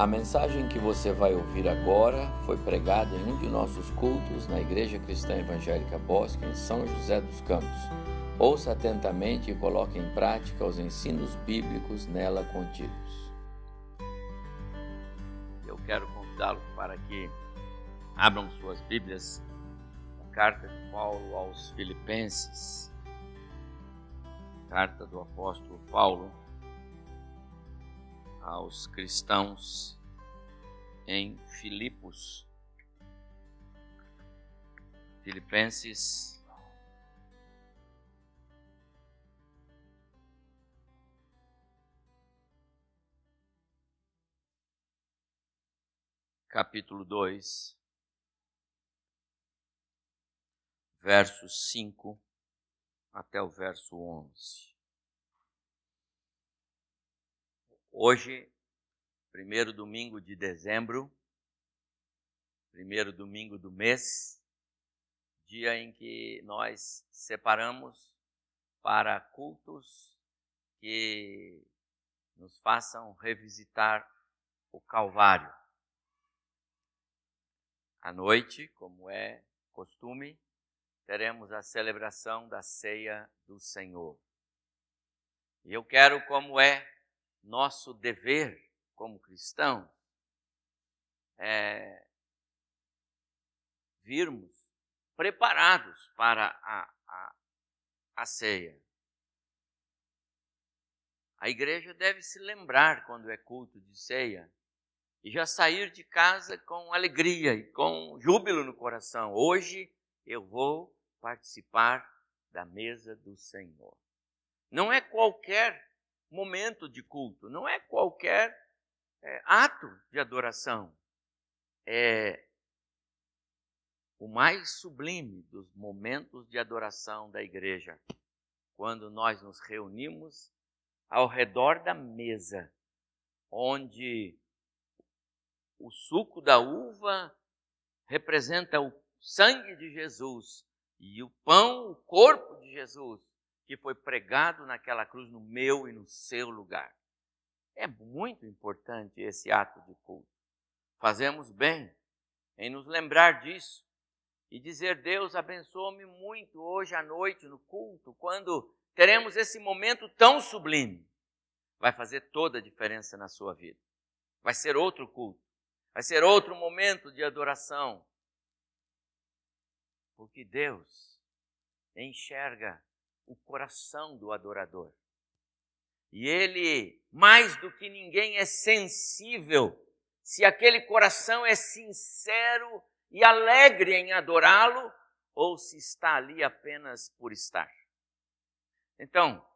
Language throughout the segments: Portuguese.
A mensagem que você vai ouvir agora foi pregada em um de nossos cultos na Igreja Cristã Evangélica Bosque, em São José dos Campos. Ouça atentamente e coloque em prática os ensinos bíblicos nela contidos. Eu quero convidá-los para que abram suas Bíblias na carta de Paulo aos Filipenses, carta do apóstolo Paulo aos cristãos em Filipos. Filipenses capítulo 2, versos 5 até o verso 11. Hoje, primeiro domingo de dezembro, primeiro domingo do mês, dia em que nós separamos para cultos que nos façam revisitar o Calvário. À noite, como é costume, teremos a celebração da ceia do Senhor. E eu quero, como é nosso dever como cristão é virmos preparados para a, a, a ceia. A igreja deve se lembrar quando é culto de ceia e já sair de casa com alegria e com júbilo no coração. Hoje eu vou participar da mesa do Senhor. Não é qualquer momento de culto, não é qualquer é, ato de adoração. É o mais sublime dos momentos de adoração da igreja, quando nós nos reunimos ao redor da mesa, onde o suco da uva representa o sangue de Jesus e o pão, o corpo de Jesus, que foi pregado naquela cruz no meu e no seu lugar. É muito importante esse ato de culto. Fazemos bem em nos lembrar disso e dizer: Deus, abençoa-me muito hoje à noite no culto, quando teremos esse momento tão sublime. Vai fazer toda a diferença na sua vida. Vai ser outro culto, vai ser outro momento de adoração. Porque Deus enxerga o coração do adorador. E ele, mais do que ninguém, é sensível se aquele coração é sincero e alegre em adorá-lo ou se está ali apenas por estar. Então,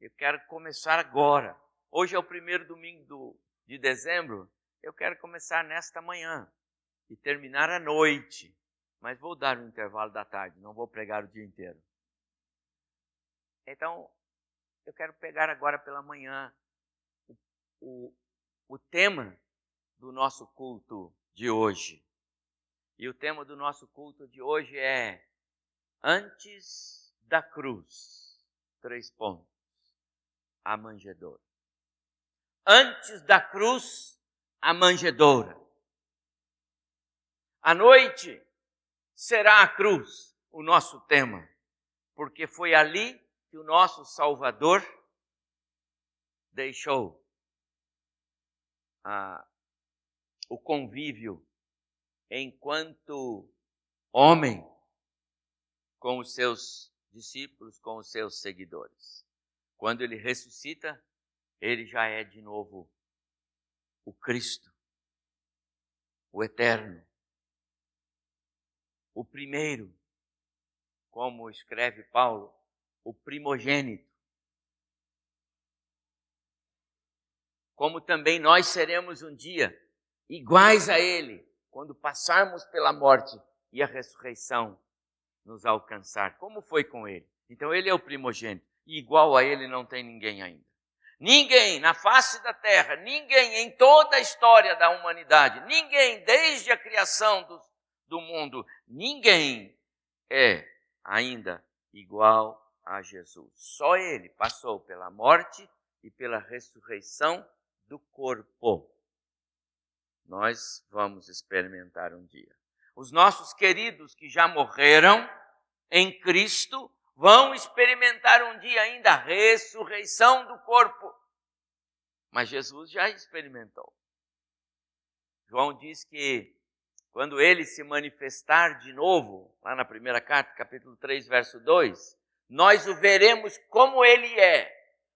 eu quero começar agora. Hoje é o primeiro domingo do, de dezembro. Eu quero começar nesta manhã e terminar à noite. Mas vou dar um intervalo da tarde, não vou pregar o dia inteiro. Então, eu quero pegar agora pela manhã o, o, o tema do nosso culto de hoje. E o tema do nosso culto de hoje é Antes da cruz. Três pontos. A manjedoura. Antes da cruz, a manjedoura. A noite será a cruz, o nosso tema, porque foi ali que o nosso Salvador deixou ah, o convívio enquanto homem com os seus discípulos, com os seus seguidores. Quando ele ressuscita, ele já é de novo o Cristo, o Eterno, o primeiro, como escreve Paulo, o primogênito. Como também nós seremos um dia iguais a Ele, quando passarmos pela morte e a ressurreição nos alcançar. Como foi com Ele? Então, Ele é o primogênito, e igual a Ele não tem ninguém ainda. Ninguém na face da terra, ninguém em toda a história da humanidade, ninguém desde a criação do, do mundo, ninguém é ainda igual a Jesus. Só ele passou pela morte e pela ressurreição do corpo. nós vamos experimentar um dia. Os nossos queridos que já morreram em Cristo vão experimentar um dia ainda a ressurreição do corpo. Mas Jesus já experimentou. João diz que quando ele se manifestar de novo, lá na primeira carta, capítulo 3, verso 2, nós o veremos como ele é,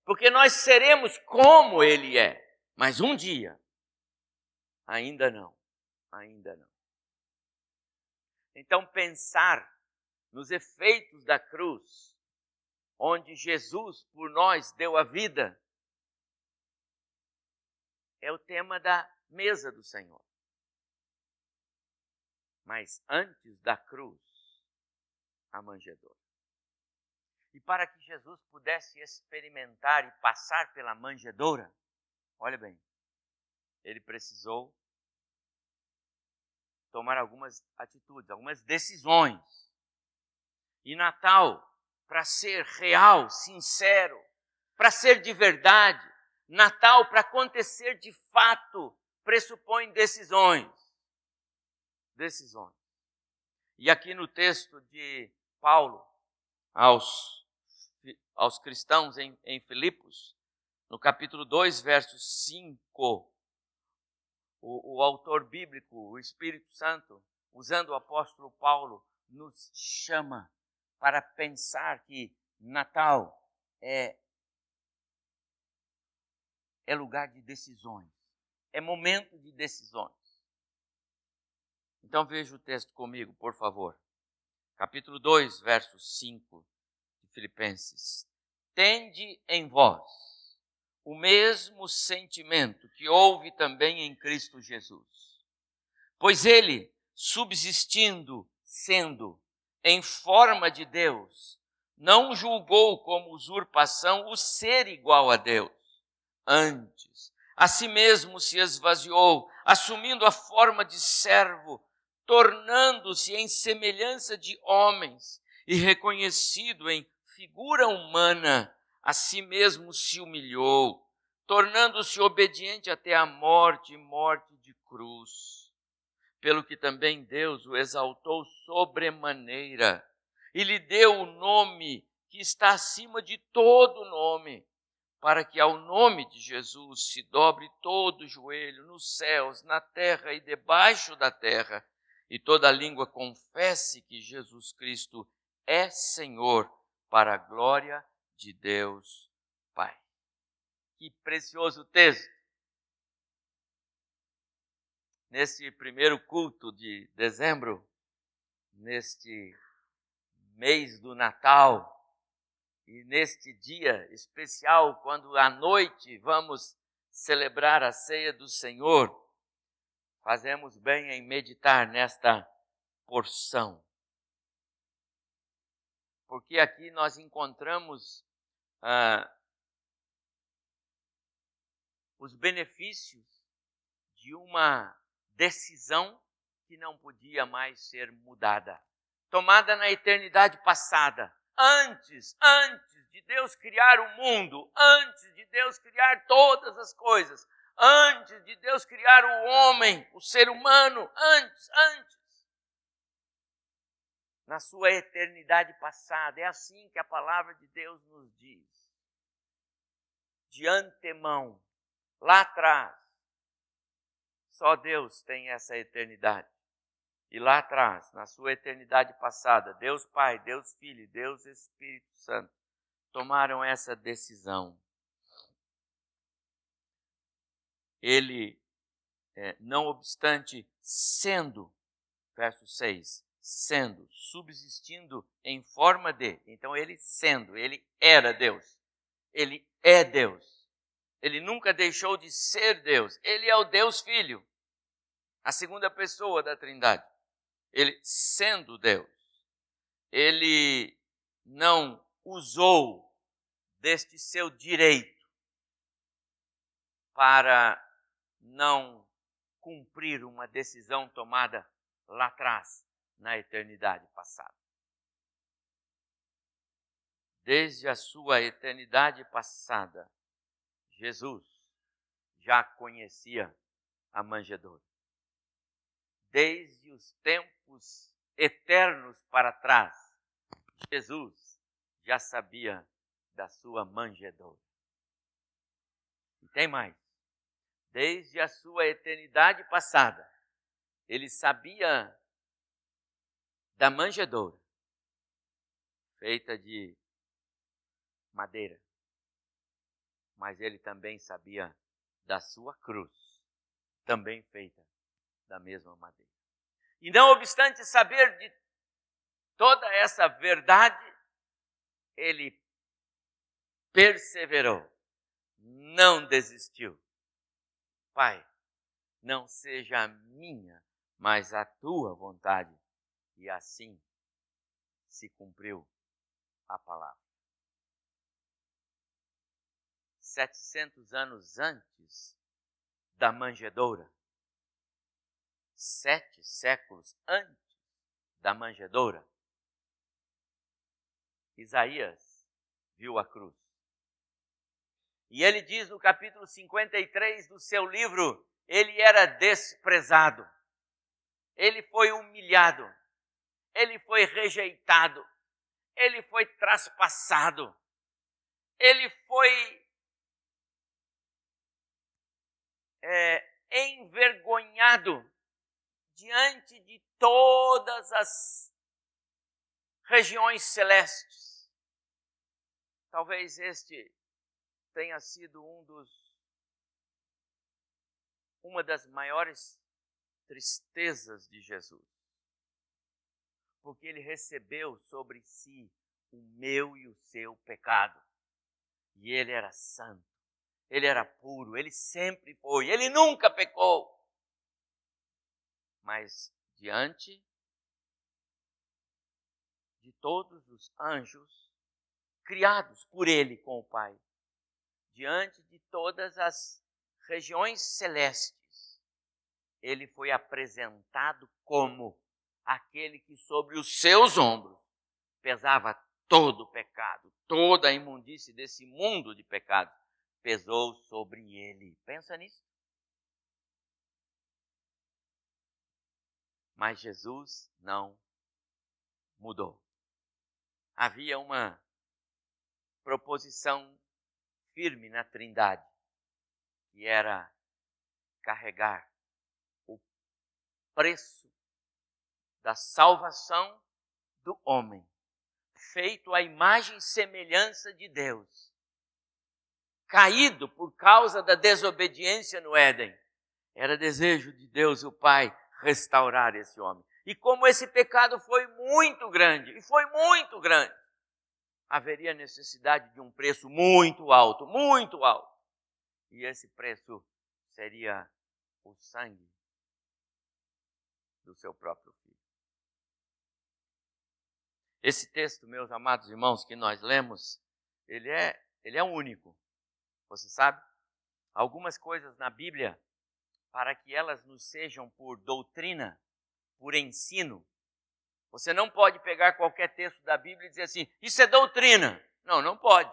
porque nós seremos como ele é. Mas um dia, ainda não, ainda não. Então, pensar nos efeitos da cruz, onde Jesus por nós deu a vida, é o tema da mesa do Senhor. Mas antes da cruz, a manjedoura. E para que Jesus pudesse experimentar e passar pela manjedoura, olha bem, ele precisou tomar algumas atitudes, algumas decisões. E Natal, para ser real, sincero, para ser de verdade, Natal, para acontecer de fato, pressupõe decisões. Decisões. E aqui no texto de Paulo aos, aos cristãos em, em Filipos, no capítulo 2, verso 5, o, o autor bíblico, o Espírito Santo, usando o apóstolo Paulo, nos chama para pensar que Natal é, é lugar de decisões, é momento de decisões. Então veja o texto comigo, por favor. Capítulo 2, verso 5 de Filipenses. Tende em vós o mesmo sentimento que houve também em Cristo Jesus. Pois ele, subsistindo, sendo em forma de Deus, não julgou como usurpação o ser igual a Deus. Antes, a si mesmo se esvaziou, assumindo a forma de servo, tornando-se em semelhança de homens e reconhecido em figura humana a si mesmo se humilhou, tornando-se obediente até a morte morte de cruz. Pelo que também Deus o exaltou sobremaneira e lhe deu o nome que está acima de todo nome, para que ao nome de Jesus se dobre todo o joelho nos céus, na terra e debaixo da terra, e toda língua confesse que Jesus Cristo é Senhor, para a glória de Deus Pai. Que precioso texto! Neste primeiro culto de dezembro, neste mês do Natal, e neste dia especial, quando à noite vamos celebrar a ceia do Senhor, fazemos bem em meditar nesta porção. Porque aqui nós encontramos ah, os benefícios de uma decisão que não podia mais ser mudada, tomada na eternidade passada, antes, antes de Deus criar o mundo, antes de Deus criar todas as coisas, antes de Deus criar o homem, o ser humano, antes, antes na sua eternidade passada. É assim que a palavra de Deus nos diz. De antemão, lá atrás, só Deus tem essa eternidade. E lá atrás, na sua eternidade passada, Deus Pai, Deus Filho, Deus Espírito Santo tomaram essa decisão. Ele, é, não obstante, sendo, verso 6, sendo, subsistindo em forma de. Então ele sendo, ele era Deus. Ele é Deus. Ele nunca deixou de ser Deus. Ele é o Deus Filho, a segunda pessoa da Trindade. Ele sendo Deus, ele não usou deste seu direito para não cumprir uma decisão tomada lá atrás na eternidade passada. Desde a sua eternidade passada, Jesus já conhecia a manjedoura. desde os tempos eternos para trás, Jesus já sabia da sua manjedoura. E tem mais. Desde a sua eternidade passada, ele sabia da manjedoura, feita de madeira. Mas ele também sabia da sua cruz, também feita da mesma madeira. E não obstante saber de toda essa verdade, ele perseverou, não desistiu. Pai, não seja a minha, mas a tua vontade. E assim se cumpriu a palavra. 700 anos antes da manjedoura, sete séculos antes da manjedoura, Isaías viu a cruz. E ele diz no capítulo 53 do seu livro: ele era desprezado, ele foi humilhado, ele foi rejeitado, ele foi traspassado, ele foi é, envergonhado diante de todas as regiões celestes. Talvez este tenha sido um dos uma das maiores tristezas de Jesus. Porque ele recebeu sobre si o meu e o seu pecado. E ele era santo, ele era puro, ele sempre foi, ele nunca pecou. Mas diante de todos os anjos criados por ele com o Pai, diante de todas as regiões celestes, ele foi apresentado como aquele que sobre os seus ombros pesava todo o pecado, toda a imundície desse mundo de pecado, pesou sobre ele. Pensa nisso. Mas Jesus não mudou. Havia uma proposição firme na Trindade, que era carregar o preço da salvação do homem, feito à imagem e semelhança de Deus, caído por causa da desobediência no Éden. Era desejo de Deus, o Pai, restaurar esse homem. E como esse pecado foi muito grande, e foi muito grande, haveria necessidade de um preço muito alto, muito alto. E esse preço seria o sangue do seu próprio. Esse texto, meus amados irmãos, que nós lemos, ele é, ele é único. Você sabe? Algumas coisas na Bíblia para que elas nos sejam por doutrina, por ensino. Você não pode pegar qualquer texto da Bíblia e dizer assim, isso é doutrina. Não, não pode.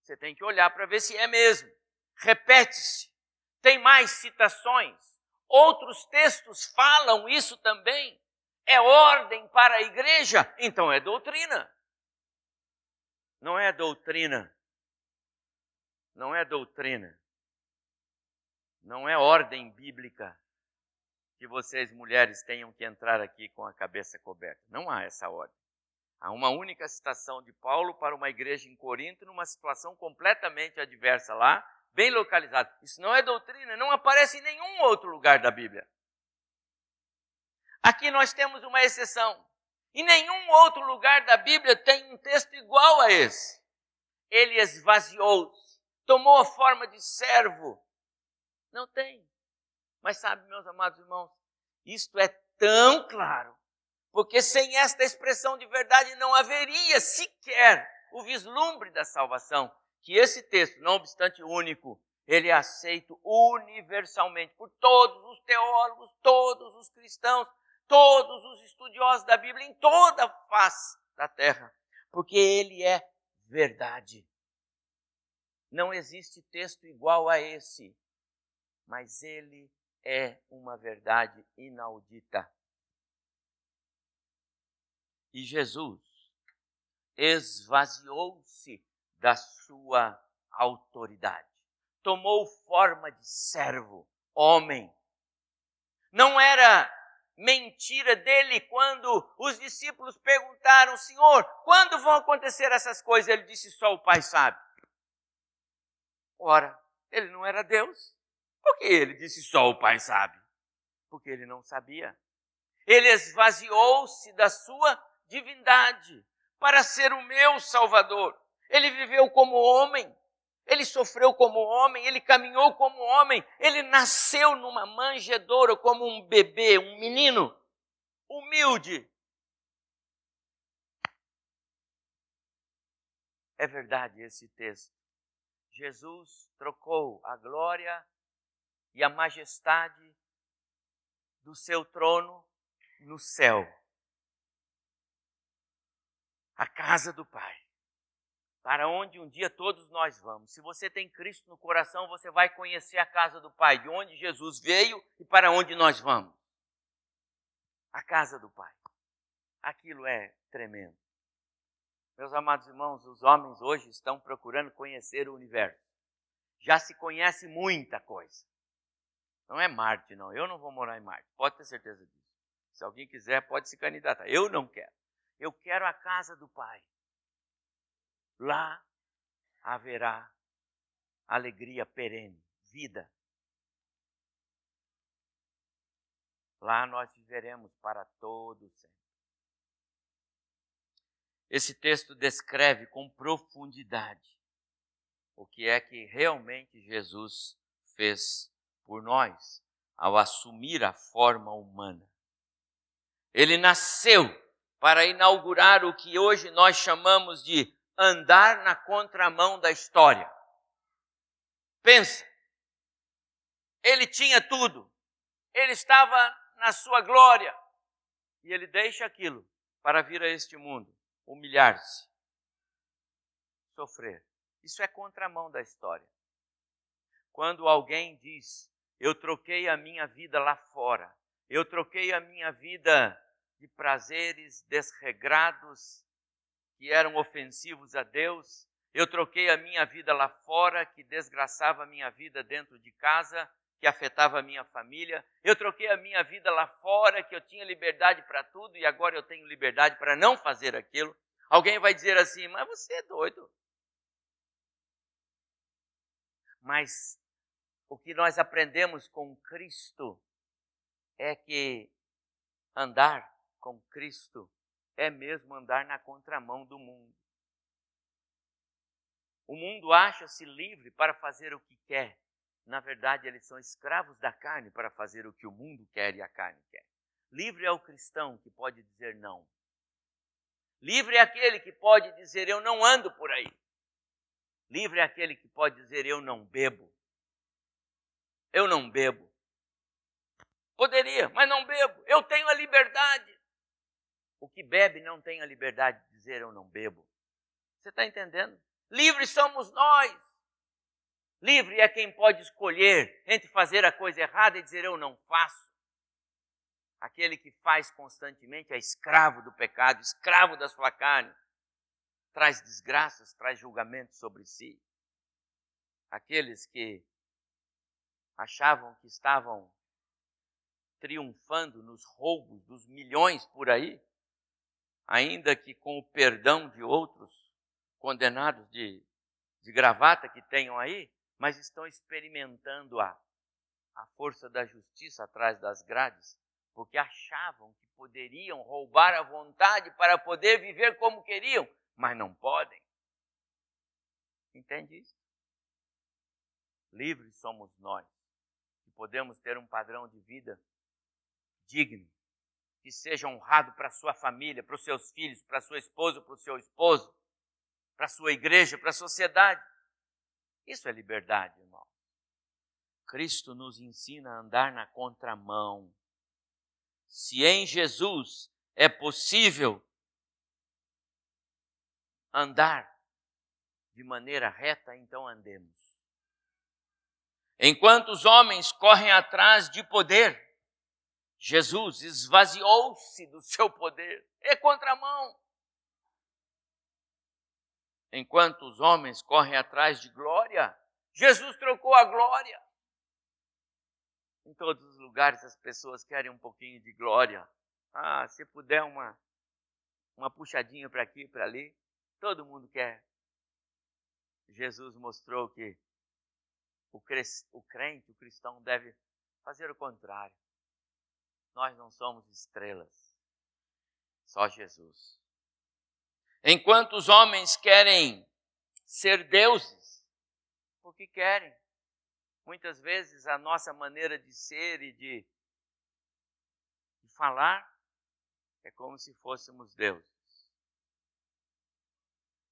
Você tem que olhar para ver se é mesmo. Repete-se. Tem mais citações. Outros textos falam isso também. É ordem para a igreja, então é doutrina. Não é doutrina. Não é doutrina. Não é ordem bíblica que vocês, mulheres, tenham que entrar aqui com a cabeça coberta. Não há essa ordem. Há uma única citação de Paulo para uma igreja em Corinto, numa situação completamente adversa lá, bem localizada. Isso não é doutrina, não aparece em nenhum outro lugar da Bíblia. Aqui nós temos uma exceção. Em nenhum outro lugar da Bíblia tem um texto igual a esse. Ele esvaziou-se, tomou a forma de servo, não tem. Mas sabe, meus amados irmãos, isto é tão claro, porque sem esta expressão de verdade não haveria sequer o vislumbre da salvação, que esse texto, não obstante único, ele é aceito universalmente por todos os teólogos, todos os cristãos, todos os estudiosos da Bíblia em toda a face da terra, porque ele é verdade. Não existe texto igual a esse mas ele é uma verdade inaudita. E Jesus esvaziou-se da sua autoridade. Tomou forma de servo, homem. Não era mentira dele quando os discípulos perguntaram: Senhor, quando vão acontecer essas coisas? Ele disse: Só o Pai sabe. Ora, ele não era Deus. Por que ele disse: Só o Pai sabe? Porque ele não sabia. Ele esvaziou-se da sua divindade para ser o meu Salvador. Ele viveu como homem, ele sofreu como homem, ele caminhou como homem, ele nasceu numa manjedoura como um bebê, um menino, humilde. É verdade esse texto. Jesus trocou a glória e a majestade do seu trono no céu. A casa do Pai para onde um dia todos nós vamos. Se você tem Cristo no coração, você vai conhecer a casa do Pai, de onde Jesus veio e para onde nós vamos. A casa do Pai. Aquilo é tremendo. Meus amados irmãos, os homens hoje estão procurando conhecer o universo. Já se conhece muita coisa. Não é Marte, não. Eu não vou morar em Marte. Pode ter certeza disso. Se alguém quiser, pode se candidatar. Eu não quero. Eu quero a casa do Pai lá haverá alegria perene, vida. Lá nós viveremos para todo sempre. Esse texto descreve com profundidade o que é que realmente Jesus fez por nós ao assumir a forma humana. Ele nasceu para inaugurar o que hoje nós chamamos de andar na contramão da história. Pensa, ele tinha tudo, ele estava na sua glória, e ele deixa aquilo para vir a este mundo, humilhar-se, sofrer. Isso é contramão da história. Quando alguém diz, eu troquei a minha vida lá fora, eu troquei a minha vida de prazeres desregrados que eram ofensivos a Deus. Eu troquei a minha vida lá fora, que desgraçava a minha vida dentro de casa, que afetava a minha família. Eu troquei a minha vida lá fora, que eu tinha liberdade para tudo e agora eu tenho liberdade para não fazer aquilo. Alguém vai dizer assim: Mas você é doido. Mas o que nós aprendemos com Cristo é que andar com Cristo é mesmo andar na contramão do mundo. O mundo acha-se livre para fazer o que quer. Na verdade, eles são escravos da carne para fazer o que o mundo quer e a carne quer. Livre é o cristão que pode dizer não. Livre é aquele que pode dizer eu não ando por aí. Livre é aquele que pode dizer eu não bebo. Eu não bebo. Poderia, mas não bebo. Eu tenho a liberdade. O que bebe não tem a liberdade de dizer eu não bebo. Você está entendendo? Livres somos nós. Livre é quem pode escolher entre fazer a coisa errada e dizer eu não faço. Aquele que faz constantemente é escravo do pecado, escravo da sua carne. Traz desgraças, traz julgamento sobre si. Aqueles que achavam que estavam triunfando nos roubos dos milhões por aí, ainda que com o perdão de outros condenados de, de gravata que tenham aí, mas estão experimentando a, a força da justiça atrás das grades, porque achavam que poderiam roubar a vontade para poder viver como queriam, mas não podem. Entende isso? Livres somos nós, que podemos ter um padrão de vida digno, que seja honrado para sua família, para os seus filhos, para sua esposa, para o seu esposo, para sua igreja, para a sociedade. Isso é liberdade, irmão. Cristo nos ensina a andar na contramão. Se em Jesus é possível andar de maneira reta, então andemos. Enquanto os homens correm atrás de poder, Jesus esvaziou-se do seu poder. É contramão. Enquanto os homens correm atrás de glória, Jesus trocou a glória. Em todos os lugares as pessoas querem um pouquinho de glória. Ah, se puder uma uma puxadinha para aqui, para ali, todo mundo quer. Jesus mostrou que o, crente, o cristão, deve fazer o contrário. Nós não somos estrelas, só Jesus. Enquanto os homens querem ser deuses, porque querem. Muitas vezes a nossa maneira de ser e de, de falar é como se fôssemos deuses.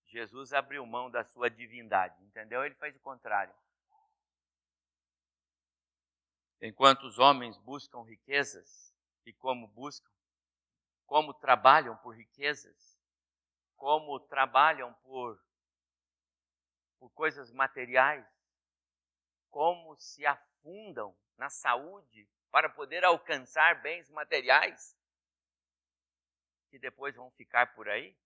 Jesus abriu mão da sua divindade, entendeu? Ele faz o contrário. Enquanto os homens buscam riquezas, e como buscam, como trabalham por riquezas, como trabalham por, por coisas materiais, como se afundam na saúde para poder alcançar bens materiais, que depois vão ficar por aí.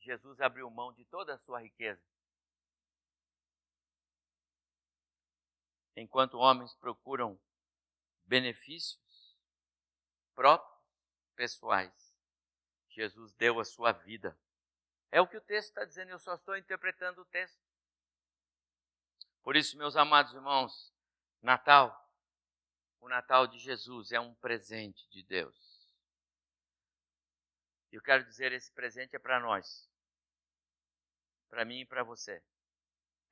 Jesus abriu mão de toda a sua riqueza enquanto homens procuram benefícios próprios, pessoais. Jesus deu a sua vida. É o que o texto está dizendo, eu só estou interpretando o texto. Por isso, meus amados irmãos, Natal, o Natal de Jesus é um presente de Deus. Eu quero dizer, esse presente é para nós, para mim e para você.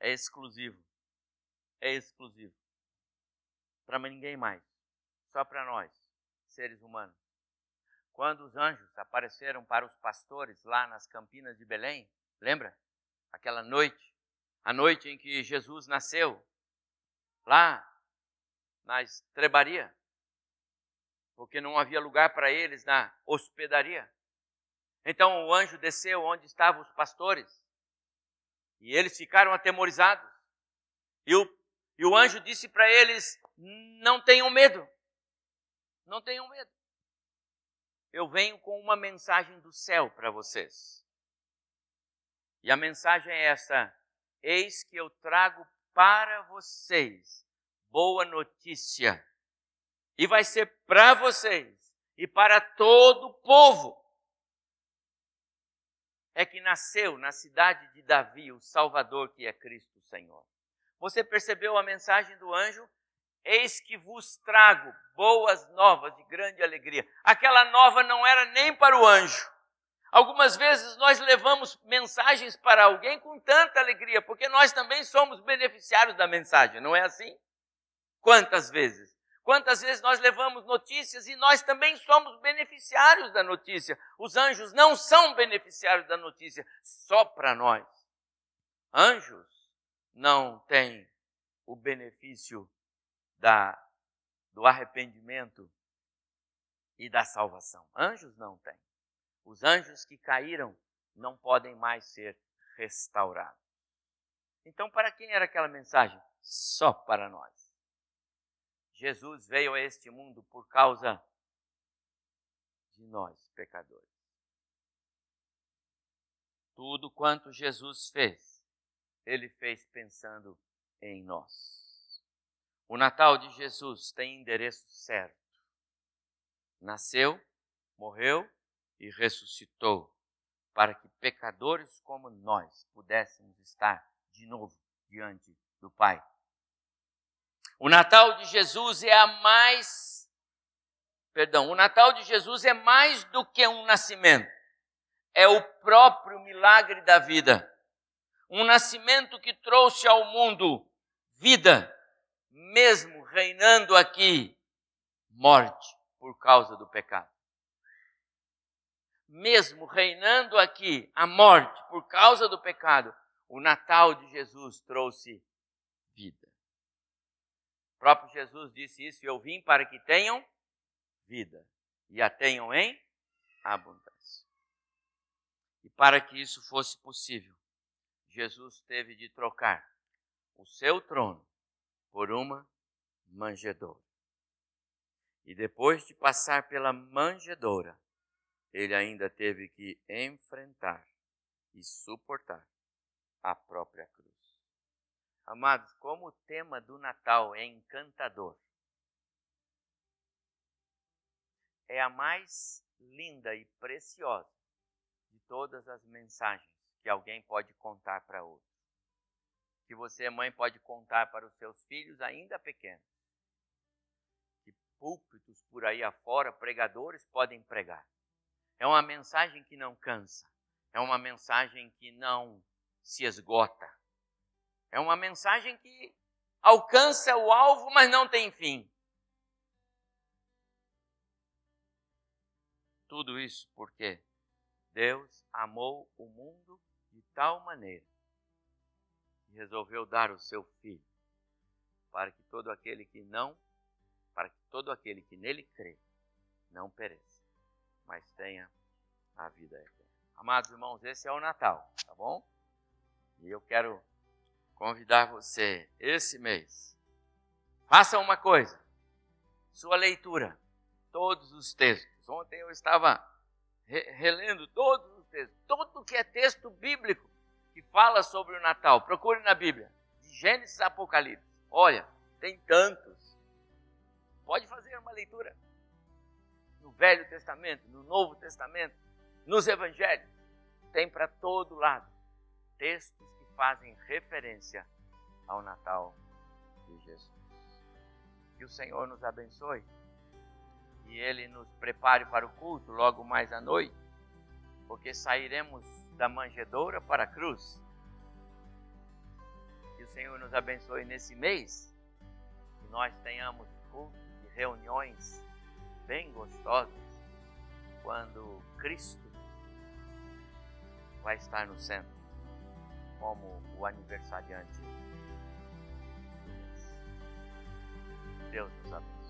É exclusivo é exclusivo. Para ninguém mais. Só para nós, seres humanos. Quando os anjos apareceram para os pastores lá nas campinas de Belém, lembra? Aquela noite, a noite em que Jesus nasceu, lá na estrebaria, porque não havia lugar para eles na hospedaria. Então o anjo desceu onde estavam os pastores e eles ficaram atemorizados. E o e o anjo disse para eles: Não tenham medo. Não tenham medo. Eu venho com uma mensagem do céu para vocês. E a mensagem é essa: Eis que eu trago para vocês boa notícia. E vai ser para vocês e para todo o povo. É que nasceu na cidade de Davi o Salvador que é Cristo Senhor. Você percebeu a mensagem do anjo? Eis que vos trago boas novas de grande alegria. Aquela nova não era nem para o anjo. Algumas vezes nós levamos mensagens para alguém com tanta alegria, porque nós também somos beneficiários da mensagem, não é assim? Quantas vezes? Quantas vezes nós levamos notícias e nós também somos beneficiários da notícia? Os anjos não são beneficiários da notícia, só para nós. Anjos não tem o benefício da, do arrependimento e da salvação. Anjos não têm. Os anjos que caíram não podem mais ser restaurados. Então, para quem era aquela mensagem? Só para nós. Jesus veio a este mundo por causa de nós, pecadores. Tudo quanto Jesus fez ele fez pensando em nós. O Natal de Jesus tem endereço certo. Nasceu, morreu e ressuscitou para que pecadores como nós pudéssemos estar de novo diante do Pai. O Natal de Jesus é a mais perdão, o Natal de Jesus é mais do que um nascimento. É o próprio milagre da vida um nascimento que trouxe ao mundo vida, mesmo reinando aqui morte por causa do pecado. Mesmo reinando aqui a morte por causa do pecado, o Natal de Jesus trouxe vida. O próprio Jesus disse isso: Eu vim para que tenham vida e a tenham em abundância. E para que isso fosse possível, Jesus teve de trocar o seu trono por uma manjedoura. E depois de passar pela manjedoura, ele ainda teve que enfrentar e suportar a própria cruz. Amados, como o tema do Natal é encantador, é a mais linda e preciosa de todas as mensagens que alguém pode contar para outro. Que você, mãe, pode contar para os seus filhos ainda pequenos. Que púlpitos por aí afora, pregadores podem pregar. É uma mensagem que não cansa. É uma mensagem que não se esgota. É uma mensagem que alcança o alvo, mas não tem fim. Tudo isso porque Deus amou o mundo de tal maneira resolveu dar o seu filho para que todo aquele que não, para que todo aquele que nele crê, não pereça, mas tenha a vida eterna. Amados irmãos, esse é o Natal, tá bom? E eu quero convidar você esse mês. Faça uma coisa. Sua leitura, todos os textos. Ontem eu estava re relendo todos os textos, tudo que é texto bíblico que fala sobre o Natal. Procure na Bíblia, de Gênesis a Apocalipse. Olha, tem tantos. Pode fazer uma leitura no Velho Testamento, no Novo Testamento, nos Evangelhos. Tem para todo lado textos fazem referência ao Natal de Jesus. Que o Senhor nos abençoe e Ele nos prepare para o culto logo mais à noite, porque sairemos da manjedoura para a cruz. Que o Senhor nos abençoe nesse mês, que nós tenhamos cultos e reuniões bem gostosas, quando Cristo vai estar no centro como o aniversariante. Deus nos abençoe.